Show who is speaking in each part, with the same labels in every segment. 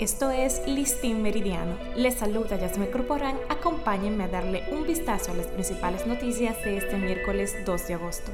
Speaker 1: Esto es Listín Meridiano. Les saluda Yasme Corporán. Acompáñenme a darle un vistazo a las principales noticias de este miércoles 2 de agosto.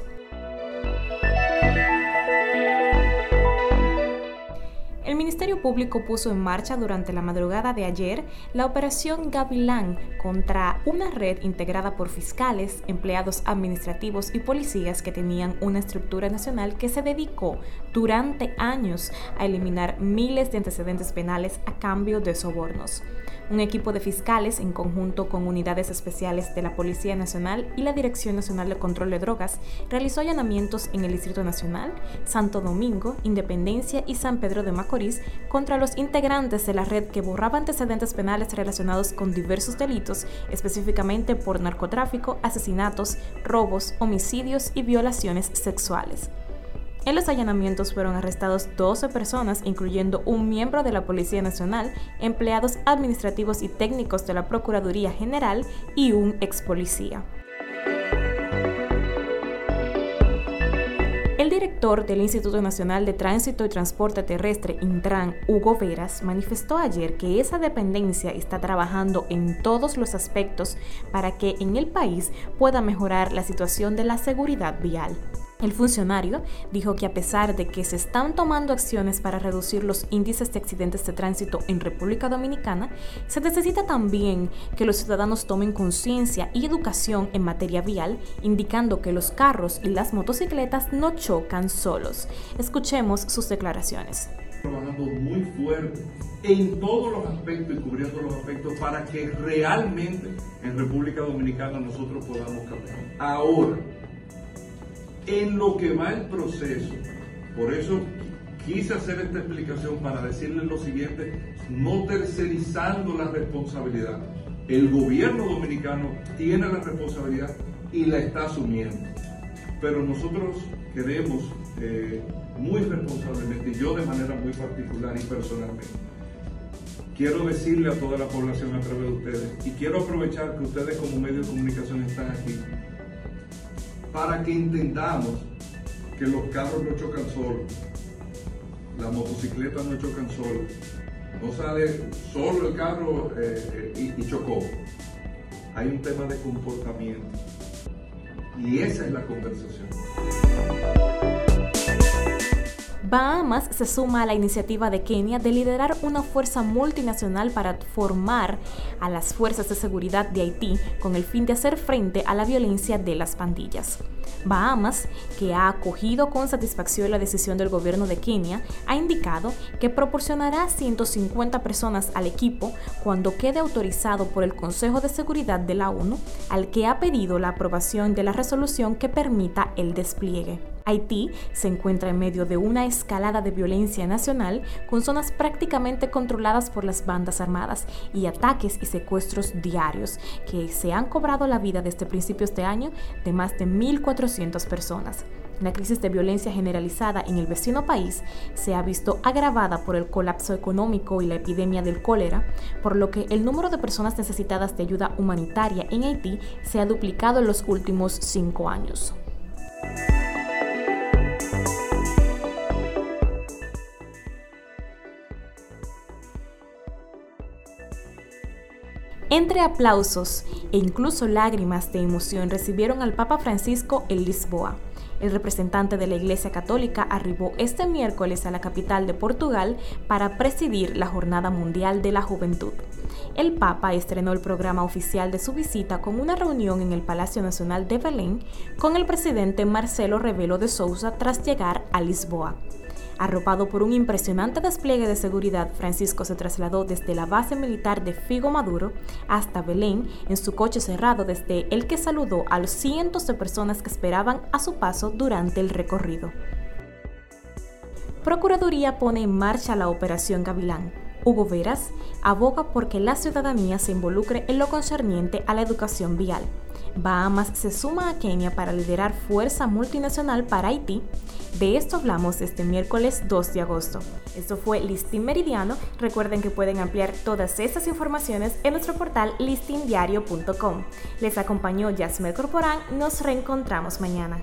Speaker 1: El Ministerio Público puso en marcha durante la madrugada de ayer la operación Gavilán contra una red integrada por fiscales, empleados administrativos y policías que tenían una estructura nacional que se dedicó durante años a eliminar miles de antecedentes penales a cambio de sobornos. Un equipo de fiscales, en conjunto con unidades especiales de la Policía Nacional y la Dirección Nacional de Control de Drogas, realizó allanamientos en el Distrito Nacional, Santo Domingo, Independencia y San Pedro de Macorís contra los integrantes de la red que borraba antecedentes penales relacionados con diversos delitos, específicamente por narcotráfico, asesinatos, robos, homicidios y violaciones sexuales. En los allanamientos fueron arrestados 12 personas, incluyendo un miembro de la Policía Nacional, empleados administrativos y técnicos de la Procuraduría General y un ex policía. Director del Instituto Nacional de Tránsito y Transporte Terrestre, Intran, Hugo Veras, manifestó ayer que esa dependencia está trabajando en todos los aspectos para que en el país pueda mejorar la situación de la seguridad vial. El funcionario dijo que a pesar de que se están tomando acciones para reducir los índices de accidentes de tránsito en República Dominicana, se necesita también que los ciudadanos tomen conciencia y educación en materia vial, indicando que los carros y las motocicletas no chocan solos. Escuchemos sus declaraciones
Speaker 2: trabajando muy fuerte en todos los aspectos y cubriendo los aspectos para que realmente en República Dominicana nosotros podamos cambiar. Ahora, en lo que va el proceso. Por eso quise hacer esta explicación para decirles lo siguiente, no tercerizando la responsabilidad. El gobierno dominicano tiene la responsabilidad y la está asumiendo. Pero nosotros queremos eh, muy responsablemente, y yo de manera muy particular y personalmente, quiero decirle a toda la población a través de ustedes, y quiero aprovechar que ustedes como medio de comunicación están aquí, para que entendamos que los carros no chocan solos, las motocicletas no chocan solos, no sale solo el carro eh, eh, y, y chocó. Hay un tema de comportamiento y esa es la conversación.
Speaker 1: Bahamas se suma a la iniciativa de Kenia de liderar una fuerza multinacional para formar a las fuerzas de seguridad de Haití con el fin de hacer frente a la violencia de las pandillas. Bahamas, que ha acogido con satisfacción la decisión del gobierno de Kenia, ha indicado que proporcionará 150 personas al equipo cuando quede autorizado por el Consejo de Seguridad de la ONU, al que ha pedido la aprobación de la resolución que permita el despliegue. Haití se encuentra en medio de una escalada de violencia nacional con zonas prácticamente controladas por las bandas armadas y ataques y secuestros diarios que se han cobrado la vida desde principios de año de más de 1.400 personas. La crisis de violencia generalizada en el vecino país se ha visto agravada por el colapso económico y la epidemia del cólera, por lo que el número de personas necesitadas de ayuda humanitaria en Haití se ha duplicado en los últimos cinco años. Entre aplausos e incluso lágrimas de emoción recibieron al Papa Francisco en Lisboa. El representante de la Iglesia Católica arribó este miércoles a la capital de Portugal para presidir la Jornada Mundial de la Juventud. El Papa estrenó el programa oficial de su visita con una reunión en el Palacio Nacional de Belén con el presidente Marcelo Rebelo de Sousa tras llegar a Lisboa. Arropado por un impresionante despliegue de seguridad, Francisco se trasladó desde la base militar de Figo Maduro hasta Belén en su coche cerrado desde el que saludó a los cientos de personas que esperaban a su paso durante el recorrido. Procuraduría pone en marcha la Operación Gavilán. Hugo Veras aboga porque la ciudadanía se involucre en lo concerniente a la educación vial. Bahamas se suma a Kenia para liderar fuerza multinacional para Haití. De esto hablamos este miércoles 2 de agosto. Esto fue Listín Meridiano. Recuerden que pueden ampliar todas estas informaciones en nuestro portal listindiario.com. Les acompañó Yasmel Corporán. Nos reencontramos mañana.